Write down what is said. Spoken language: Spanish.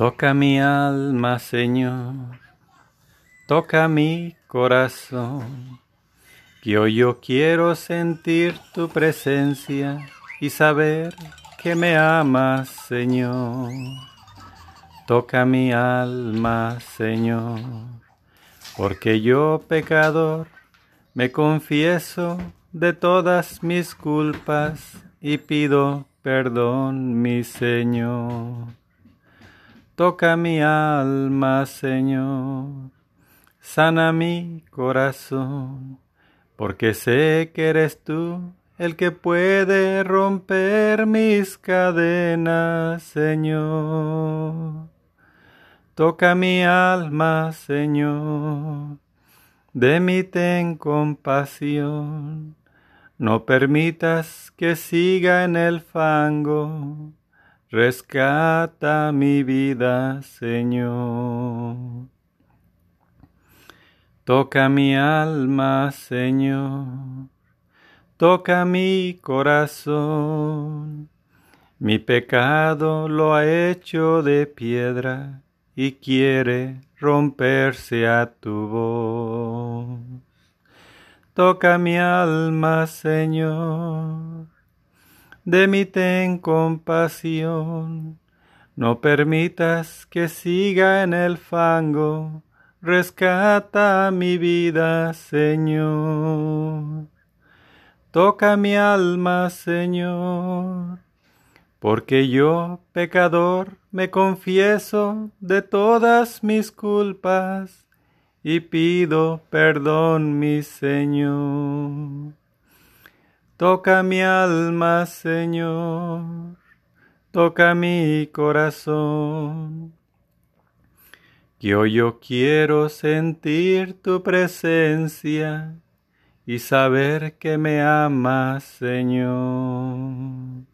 Toca mi alma, Señor, toca mi corazón, que hoy yo quiero sentir tu presencia y saber que me amas, Señor. Toca mi alma, Señor, porque yo, pecador, me confieso de todas mis culpas y pido perdón, mi Señor. Toca mi alma, Señor, sana mi corazón, porque sé que eres tú el que puede romper mis cadenas, Señor. Toca mi alma, Señor, de mí ten compasión, no permitas que siga en el fango Rescata mi vida, Señor. Toca mi alma, Señor. Toca mi corazón. Mi pecado lo ha hecho de piedra y quiere romperse a tu voz. Toca mi alma, Señor de mí ten compasión. No permitas que siga en el fango, rescata mi vida, Señor. Toca mi alma, Señor, porque yo, pecador, me confieso de todas mis culpas y pido perdón, mi Señor. Toca mi alma, Señor, toca mi corazón. Que hoy yo quiero sentir tu presencia y saber que me amas, Señor.